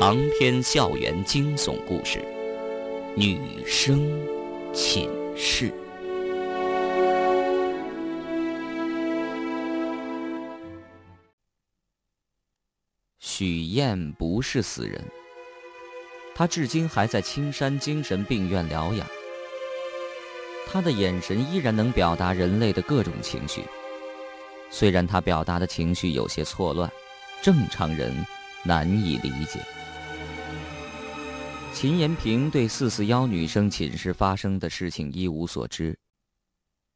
长篇校园惊悚故事，《女生寝室》。许燕不是死人，她至今还在青山精神病院疗养。她的眼神依然能表达人类的各种情绪，虽然她表达的情绪有些错乱，正常人难以理解。秦延平对四四幺女生寝室发生的事情一无所知，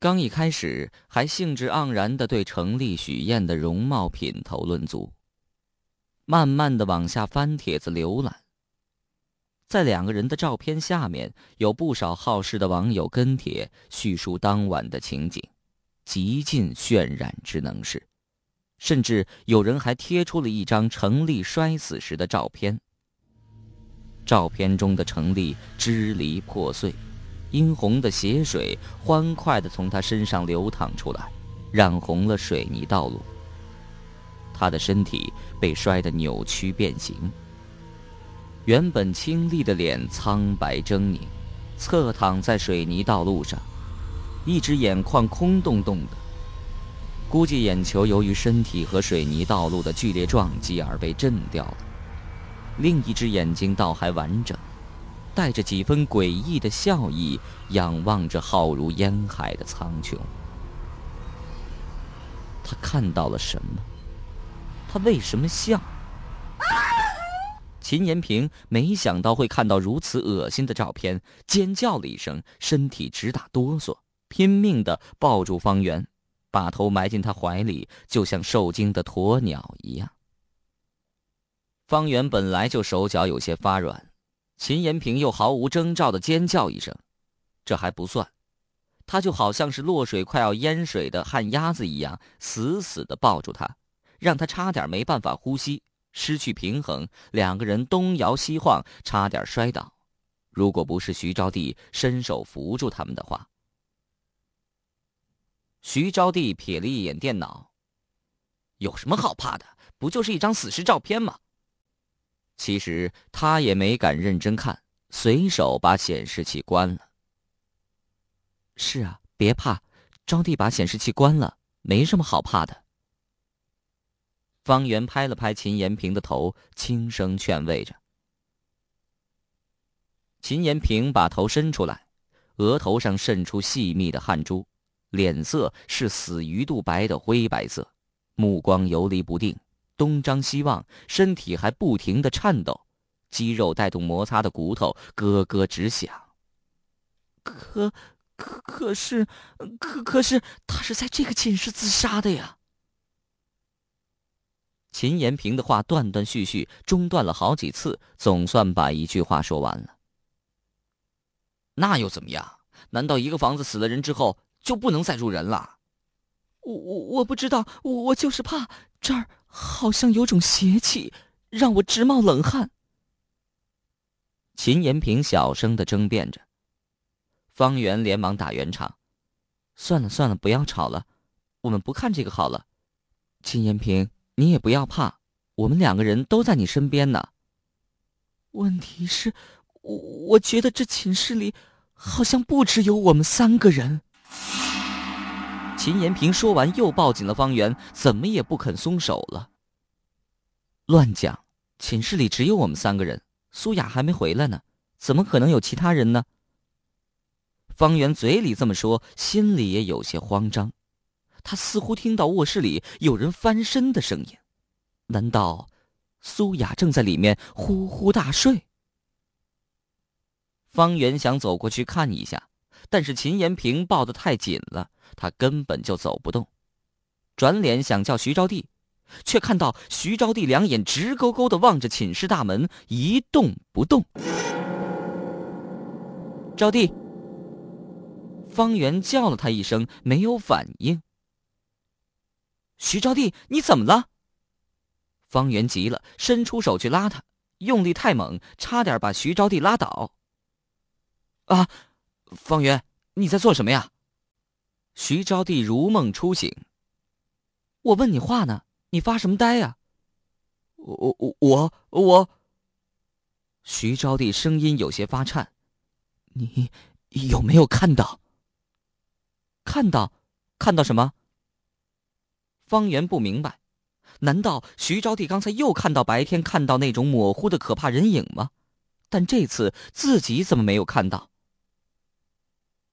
刚一开始还兴致盎然地对程丽、许燕的容貌品头论足，慢慢的往下翻帖子浏览，在两个人的照片下面，有不少好事的网友跟帖叙述当晚的情景，极尽渲染之能事，甚至有人还贴出了一张程丽摔死时的照片。照片中的程丽支离破碎，殷红的血水欢快地从她身上流淌出来，染红了水泥道路。她的身体被摔得扭曲变形，原本清丽的脸苍白狰狞，侧躺在水泥道路上，一只眼眶空洞洞的，估计眼球由于身体和水泥道路的剧烈撞击而被震掉了。另一只眼睛倒还完整，带着几分诡异的笑意，仰望着浩如烟海的苍穹。他看到了什么？他为什么笑？秦延平没想到会看到如此恶心的照片，尖叫了一声，身体直打哆嗦，拼命的抱住方圆，把头埋进他怀里，就像受惊的鸵鸟一样。方圆本来就手脚有些发软，秦延平又毫无征兆的尖叫一声，这还不算，他就好像是落水快要淹水的旱鸭子一样，死死的抱住他，让他差点没办法呼吸，失去平衡，两个人东摇西晃，差点摔倒。如果不是徐招娣伸手扶住他们的话，徐招娣瞥了一眼电脑，有什么好怕的？不就是一张死尸照片吗？其实他也没敢认真看，随手把显示器关了。是啊，别怕，招娣把显示器关了，没什么好怕的。方圆拍了拍秦延平的头，轻声劝慰着。秦延平把头伸出来，额头上渗出细密的汗珠，脸色是死鱼肚白的灰白色，目光游离不定。东张西望，身体还不停的颤抖，肌肉带动摩擦的骨头咯咯直响。可，可可是，可可是，他是在这个寝室自杀的呀！秦延平的话断断续续，中断了好几次，总算把一句话说完了。那又怎么样？难道一个房子死了人之后就不能再住人了？我我我不知道，我我就是怕这儿。好像有种邪气，让我直冒冷汗。秦延平小声的争辩着，方圆连忙打圆场：“算了算了，不要吵了，我们不看这个好了。秦延平，你也不要怕，我们两个人都在你身边呢。问题是，我我觉得这寝室里好像不只有我们三个人。”秦延平说完，又抱紧了方圆，怎么也不肯松手了。乱讲！寝室里只有我们三个人，苏雅还没回来呢，怎么可能有其他人呢？方圆嘴里这么说，心里也有些慌张。他似乎听到卧室里有人翻身的声音，难道苏雅正在里面呼呼大睡？方圆想走过去看一下。但是秦延平抱得太紧了，他根本就走不动。转脸想叫徐招娣，却看到徐招娣两眼直勾勾的望着寝室大门，一动不动。招娣，方圆叫了他一声，没有反应。徐招娣，你怎么了？方圆急了，伸出手去拉他，用力太猛，差点把徐招娣拉倒。啊！方圆，你在做什么呀？徐招娣如梦初醒。我问你话呢，你发什么呆呀？我我我我。徐招娣声音有些发颤：“你有没有看到？看到？看到什么？”方圆不明白，难道徐招娣刚才又看到白天看到那种模糊的可怕人影吗？但这次自己怎么没有看到？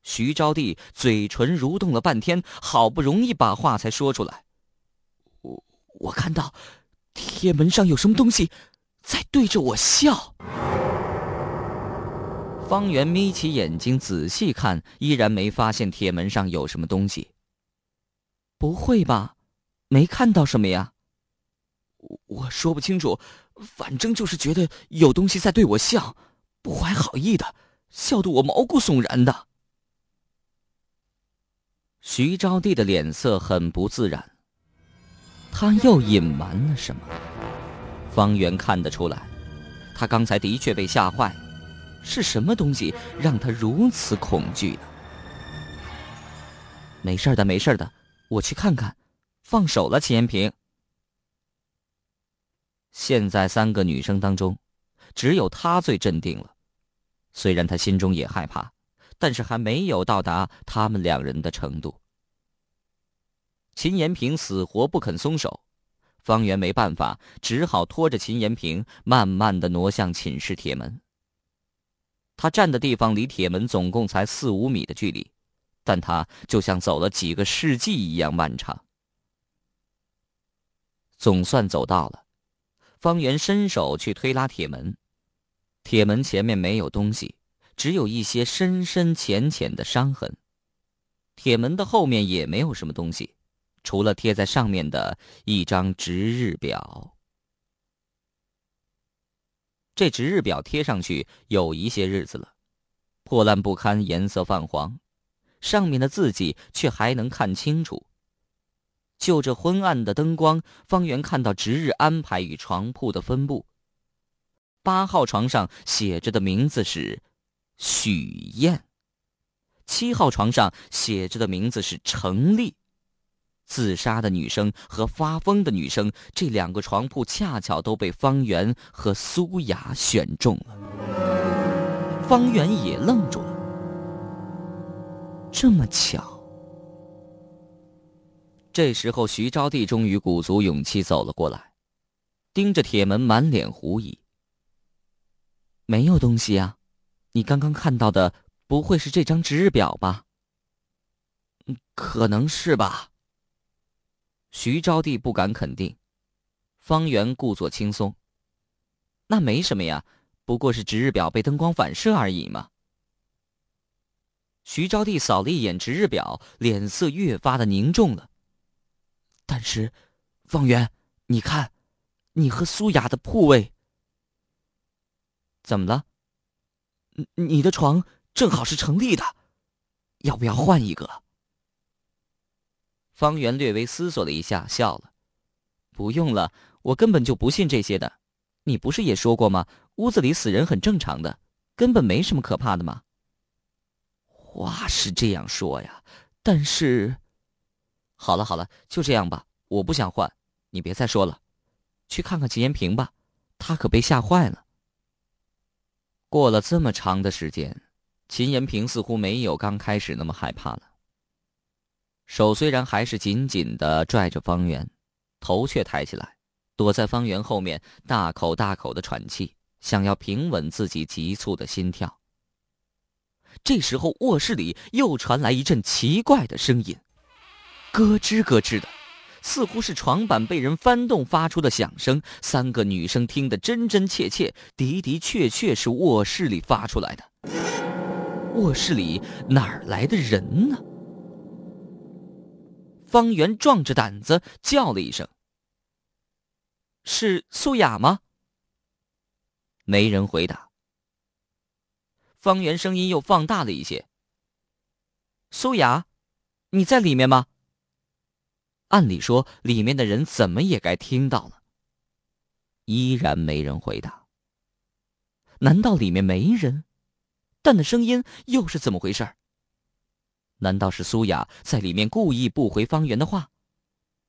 徐招娣嘴唇蠕动了半天，好不容易把话才说出来：“我我看到铁门上有什么东西在对着我笑。”方圆眯起眼睛仔细看，依然没发现铁门上有什么东西。不会吧？没看到什么呀？我说不清楚，反正就是觉得有东西在对我笑，不怀好意的，笑得我毛骨悚然的。徐招娣的脸色很不自然，他又隐瞒了什么？方圆看得出来，他刚才的确被吓坏，是什么东西让他如此恐惧呢？没事的，没事的，我去看看。放手了，秦延平。现在三个女生当中，只有她最镇定了，虽然她心中也害怕。但是还没有到达他们两人的程度。秦延平死活不肯松手，方圆没办法，只好拖着秦延平慢慢的挪向寝室铁门。他站的地方离铁门总共才四五米的距离，但他就像走了几个世纪一样漫长。总算走到了，方圆伸手去推拉铁门，铁门前面没有东西。只有一些深深浅浅的伤痕。铁门的后面也没有什么东西，除了贴在上面的一张值日表。这值日表贴上去有一些日子了，破烂不堪，颜色泛黄，上面的字迹却还能看清楚。就这昏暗的灯光，方圆看到值日安排与床铺的分布。八号床上写着的名字是。许燕，七号床上写着的名字是程丽。自杀的女生和发疯的女生，这两个床铺恰巧都被方圆和苏雅选中了。方圆也愣住了，这么巧。这时候，徐招娣终于鼓足勇气走了过来，盯着铁门，满脸狐疑。没有东西呀。你刚刚看到的不会是这张值日表吧？可能是吧。徐招娣不敢肯定，方圆故作轻松。那没什么呀，不过是值日表被灯光反射而已嘛。徐招娣扫了一眼值日表，脸色越发的凝重了。但是，方圆，你看，你和苏雅的铺位怎么了？你的床正好是成立的，要不要换一个？方圆略微思索了一下，笑了：“不用了，我根本就不信这些的。你不是也说过吗？屋子里死人很正常的，根本没什么可怕的嘛？”话是这样说呀，但是……好了好了，就这样吧，我不想换，你别再说了。去看看秦延平吧，他可被吓坏了。过了这么长的时间，秦延平似乎没有刚开始那么害怕了。手虽然还是紧紧的拽着方圆，头却抬起来，躲在方圆后面，大口大口的喘气，想要平稳自己急促的心跳。这时候，卧室里又传来一阵奇怪的声音，咯吱咯吱的。似乎是床板被人翻动发出的响声，三个女生听得真真切切，的的确确是卧室里发出来的。卧室里哪来的人呢？方圆壮着胆子叫了一声：“是苏雅吗？”没人回答。方圆声音又放大了一些：“苏雅，你在里面吗？”按理说，里面的人怎么也该听到了。依然没人回答。难道里面没人？但那声音又是怎么回事？难道是苏雅在里面故意不回方圆的话？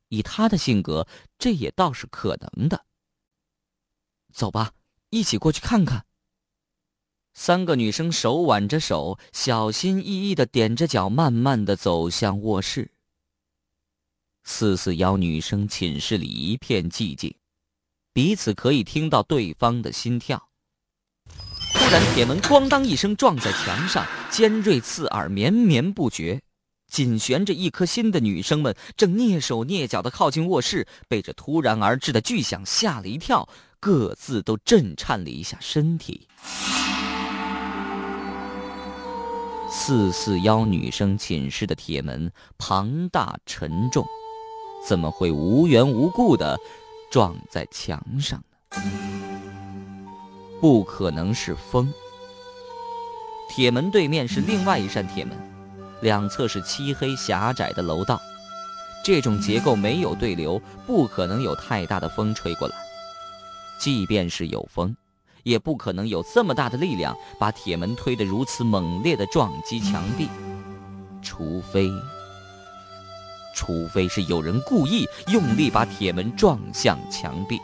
以她的性格，这也倒是可能的。走吧，一起过去看看。三个女生手挽着手，小心翼翼的踮着脚，慢慢的走向卧室。四四幺女生寝室里一片寂静，彼此可以听到对方的心跳。突然，铁门咣当一声撞在墙上，尖锐刺耳，绵绵不绝。紧悬着一颗心的女生们正蹑手蹑脚的靠近卧室，被这突然而至的巨响吓了一跳，各自都震颤了一下身体。四四幺女生寝室的铁门庞大沉重。怎么会无缘无故的撞在墙上呢？不可能是风。铁门对面是另外一扇铁门，两侧是漆黑狭窄的楼道。这种结构没有对流，不可能有太大的风吹过来。即便是有风，也不可能有这么大的力量把铁门推得如此猛烈的撞击墙壁，除非。除非是有人故意用力把铁门撞向墙壁，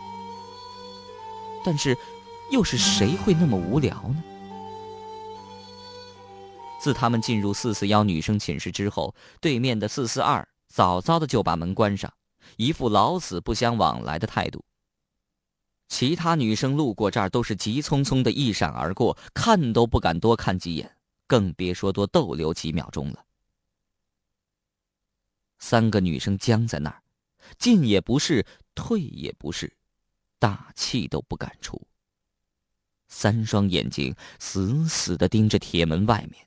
但是，又是谁会那么无聊呢？自他们进入四四幺女生寝室之后，对面的四四二早早的就把门关上，一副老死不相往来的态度。其他女生路过这儿都是急匆匆的一闪而过，看都不敢多看几眼，更别说多逗留几秒钟了。三个女生僵在那儿，进也不是，退也不是，大气都不敢出。三双眼睛死死的盯着铁门外面。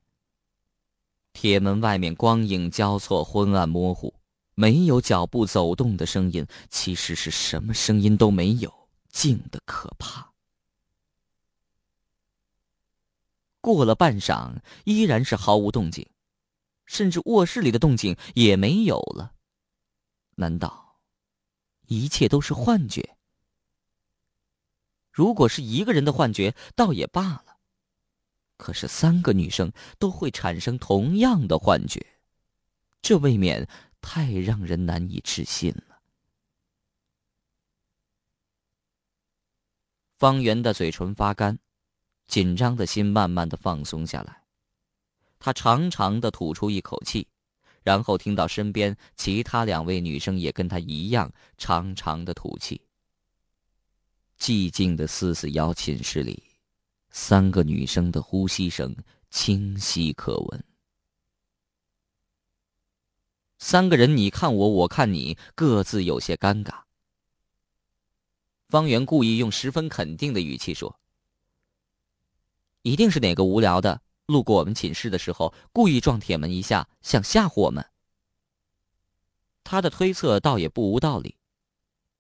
铁门外面光影交错，昏暗模糊，没有脚步走动的声音，其实是什么声音都没有，静的可怕。过了半晌，依然是毫无动静。甚至卧室里的动静也没有了。难道一切都是幻觉？如果是一个人的幻觉，倒也罢了。可是三个女生都会产生同样的幻觉，这未免太让人难以置信了。方圆的嘴唇发干，紧张的心慢慢的放松下来。他长长的吐出一口气，然后听到身边其他两位女生也跟他一样长长的吐气。寂静的四四幺寝室里，三个女生的呼吸声清晰可闻。三个人你看我，我看你，各自有些尴尬。方圆故意用十分肯定的语气说：“一定是哪个无聊的。”路过我们寝室的时候，故意撞铁门一下，想吓唬我们。他的推测倒也不无道理。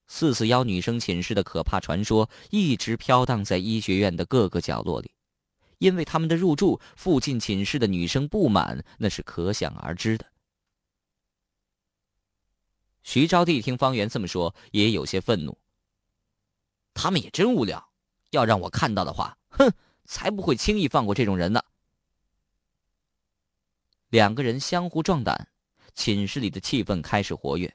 四四幺女生寝室的可怕传说一直飘荡在医学院的各个角落里，因为他们的入住，附近寝室的女生不满，那是可想而知的。徐招娣听方圆这么说，也有些愤怒。他们也真无聊，要让我看到的话，哼，才不会轻易放过这种人呢。两个人相互壮胆，寝室里的气氛开始活跃。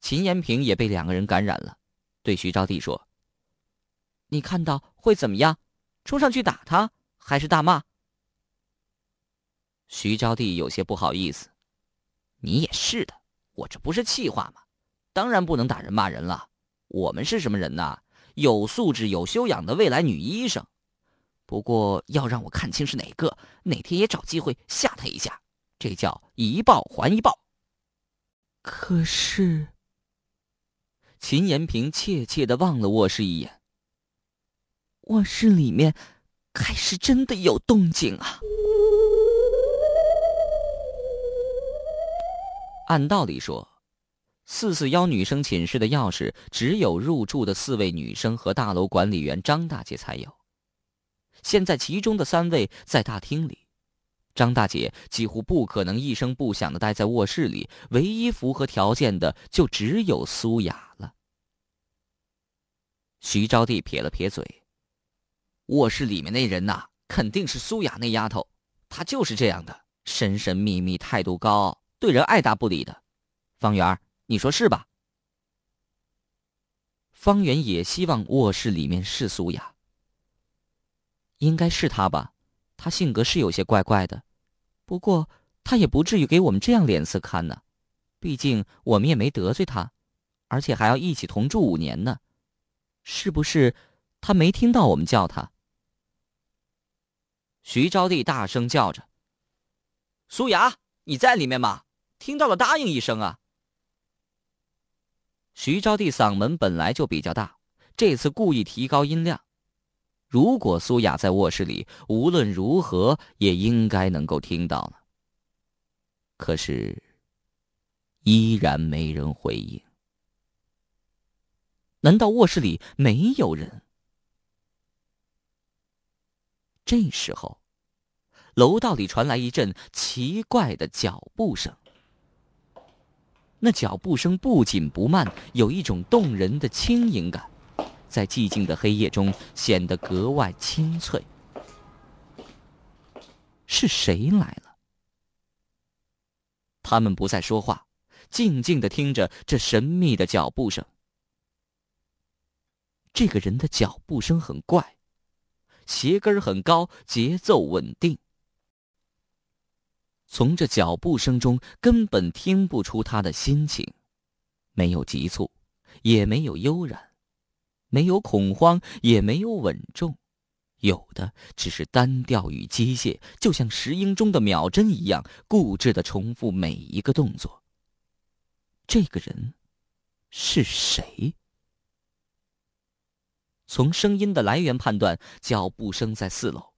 秦延平也被两个人感染了，对徐招娣说：“你看到会怎么样？冲上去打他，还是大骂？”徐招娣有些不好意思：“你也是的，我这不是气话吗？当然不能打人骂人了。我们是什么人呐？有素质、有修养的未来女医生。不过要让我看清是哪个，哪天也找机会吓他一下。”这叫一报还一报。可是，秦延平怯怯的望了卧室一眼。卧室里面开始真的有动静啊！按道理说，四四幺女生寝室的钥匙只有入住的四位女生和大楼管理员张大姐才有。现在其中的三位在大厅里。张大姐几乎不可能一声不响的待在卧室里，唯一符合条件的就只有苏雅了。徐招娣撇了撇嘴：“卧室里面那人呐，肯定是苏雅那丫头，她就是这样的，神神秘秘，态度高，对人爱答不理的。方圆，你说是吧？”方圆也希望卧室里面是苏雅，应该是她吧。他性格是有些怪怪的，不过他也不至于给我们这样脸色看呢。毕竟我们也没得罪他，而且还要一起同住五年呢。是不是他没听到我们叫他？徐招娣大声叫着：“苏雅，你在里面吗？听到了，答应一声啊！”徐招娣嗓门本来就比较大，这次故意提高音量。如果苏雅在卧室里，无论如何也应该能够听到了。可是，依然没人回应。难道卧室里没有人？这时候，楼道里传来一阵奇怪的脚步声。那脚步声不紧不慢，有一种动人的轻盈感。在寂静的黑夜中显得格外清脆。是谁来了？他们不再说话，静静的听着这神秘的脚步声。这个人的脚步声很怪，鞋跟很高，节奏稳定。从这脚步声中根本听不出他的心情，没有急促，也没有悠然。没有恐慌，也没有稳重，有的只是单调与机械，就像石英中的秒针一样，固执的重复每一个动作。这个人是谁？从声音的来源判断，脚步声在四楼，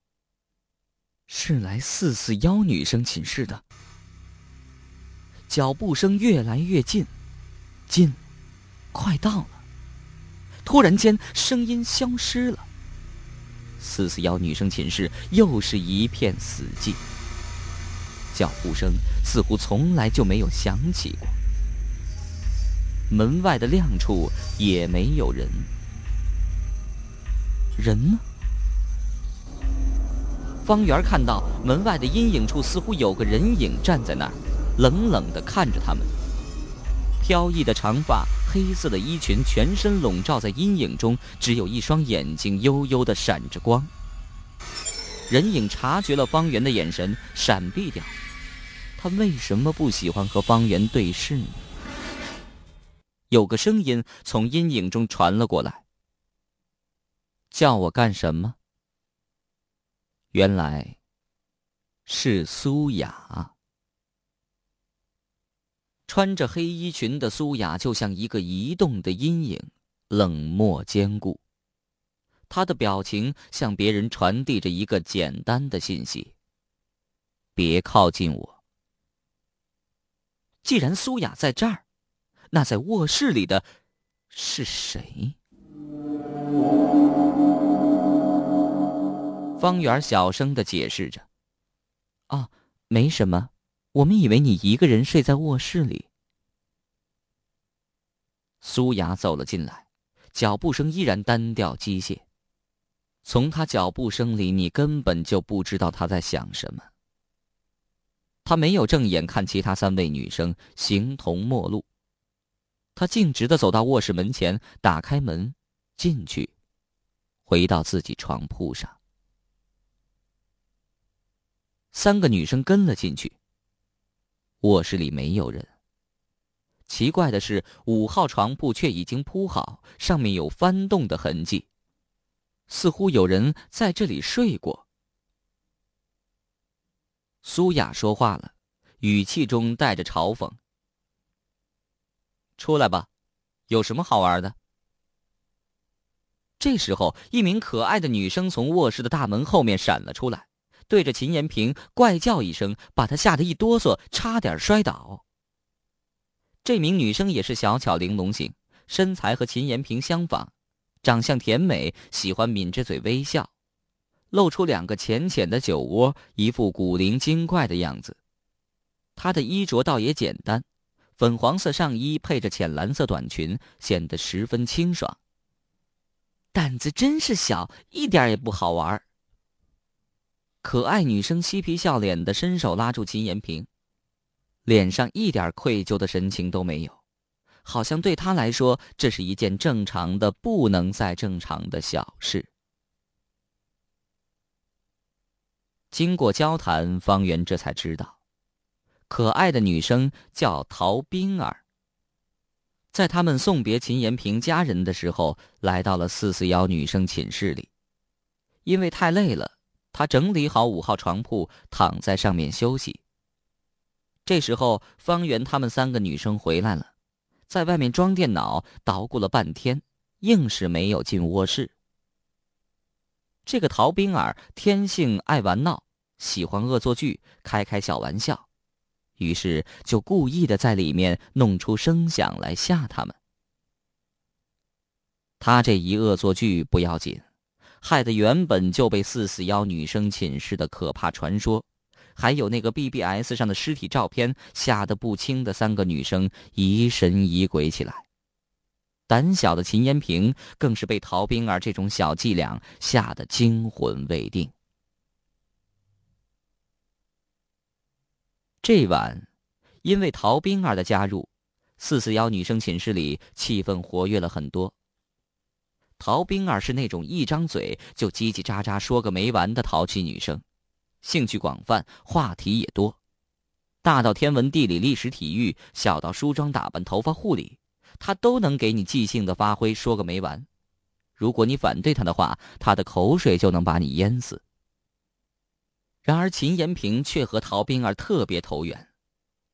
是来四四幺女生寝室的。脚步声越来越近，近，快到了。突然间，声音消失了。四四幺女生寝室又是一片死寂，脚步声似乎从来就没有响起过。门外的亮处也没有人，人呢？方圆看到门外的阴影处似乎有个人影站在那儿，冷冷的看着他们。飘逸的长发，黑色的衣裙，全身笼罩在阴影中，只有一双眼睛幽幽的闪着光。人影察觉了方圆的眼神，闪避掉。他为什么不喜欢和方圆对视呢？有个声音从阴影中传了过来：“叫我干什么？”原来是苏雅。穿着黑衣裙的苏雅就像一个移动的阴影，冷漠坚固。她的表情向别人传递着一个简单的信息：别靠近我。既然苏雅在这儿，那在卧室里的是谁？方圆小声的解释着：“啊，没什么。”我们以为你一个人睡在卧室里。苏雅走了进来，脚步声依然单调机械。从她脚步声里，你根本就不知道她在想什么。她没有正眼看其他三位女生，形同陌路。她径直的走到卧室门前，打开门，进去，回到自己床铺上。三个女生跟了进去。卧室里没有人。奇怪的是，五号床铺却已经铺好，上面有翻动的痕迹，似乎有人在这里睡过。苏雅说话了，语气中带着嘲讽：“出来吧，有什么好玩的？”这时候，一名可爱的女生从卧室的大门后面闪了出来。对着秦延平怪叫一声，把他吓得一哆嗦，差点摔倒。这名女生也是小巧玲珑型，身材和秦延平相仿，长相甜美，喜欢抿着嘴微笑，露出两个浅浅的酒窝，一副古灵精怪的样子。她的衣着倒也简单，粉黄色上衣配着浅蓝色短裙，显得十分清爽。胆子真是小，一点也不好玩。可爱女生嬉皮笑脸的伸手拉住秦延平，脸上一点愧疚的神情都没有，好像对她来说这是一件正常的不能再正常的小事。经过交谈，方圆这才知道，可爱的女生叫陶冰儿。在他们送别秦延平家人的时候，来到了四四幺女生寝室里。因为太累了，他整理好五号床铺，躺在上面休息。这时候，方圆他们三个女生回来了，在外面装电脑捣鼓了半天，硬是没有进卧室。这个陶冰儿天性爱玩闹，喜欢恶作剧，开开小玩笑，于是就故意的在里面弄出声响来吓他们。他这一恶作剧不要紧，害得原本就被四四幺女生寝室的可怕传说，还有那个 BBS 上的尸体照片吓得不轻的三个女生疑神疑鬼起来。胆小的秦延平更是被陶冰儿这种小伎俩吓得惊魂未定。这晚，因为陶冰儿的加入，四四幺女生寝室里气氛活跃了很多。陶冰儿是那种一张嘴就叽叽喳喳说个没完的淘气女生，兴趣广泛，话题也多，大到天文地理历史体育，小到梳妆打扮头发护理。他都能给你即兴的发挥，说个没完。如果你反对他的话，他的口水就能把你淹死。然而秦延平却和陶冰儿特别投缘，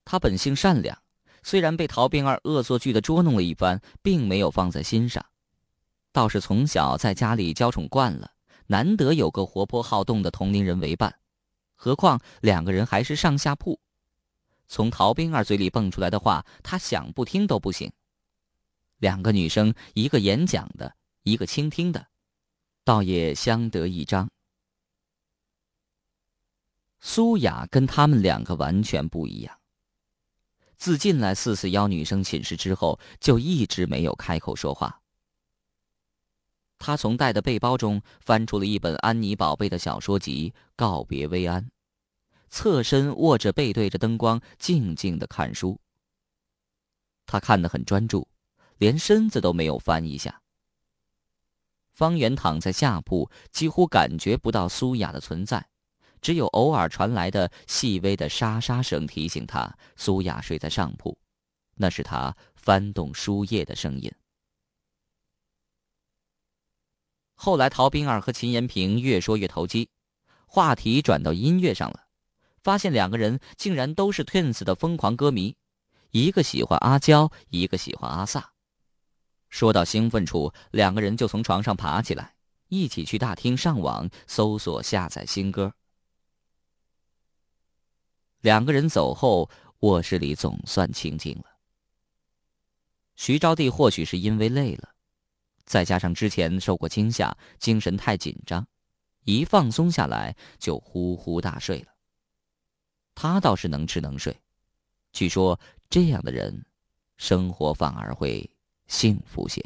他本性善良，虽然被陶冰儿恶作剧的捉弄了一番，并没有放在心上，倒是从小在家里娇宠惯了，难得有个活泼好动的同龄人为伴，何况两个人还是上下铺，从陶冰儿嘴里蹦出来的话，他想不听都不行。两个女生，一个演讲的，一个倾听的，倒也相得益彰。苏雅跟他们两个完全不一样。自进来四四幺女生寝室之后，就一直没有开口说话。他从带的背包中翻出了一本安妮宝贝的小说集《告别薇安》，侧身卧着，背对着灯光，静静的看书。他看得很专注。连身子都没有翻一下。方圆躺在下铺，几乎感觉不到苏雅的存在，只有偶尔传来的细微的沙沙声提醒他苏雅睡在上铺，那是他翻动书页的声音。后来，陶冰儿和秦延平越说越投机，话题转到音乐上了，发现两个人竟然都是 Twins 的疯狂歌迷，一个喜欢阿娇，一个喜欢阿萨。说到兴奋处，两个人就从床上爬起来，一起去大厅上网搜索下载新歌。两个人走后，卧室里总算清静了。徐招娣或许是因为累了，再加上之前受过惊吓，精神太紧张，一放松下来就呼呼大睡了。他倒是能吃能睡，据说这样的人，生活反而会。幸福些。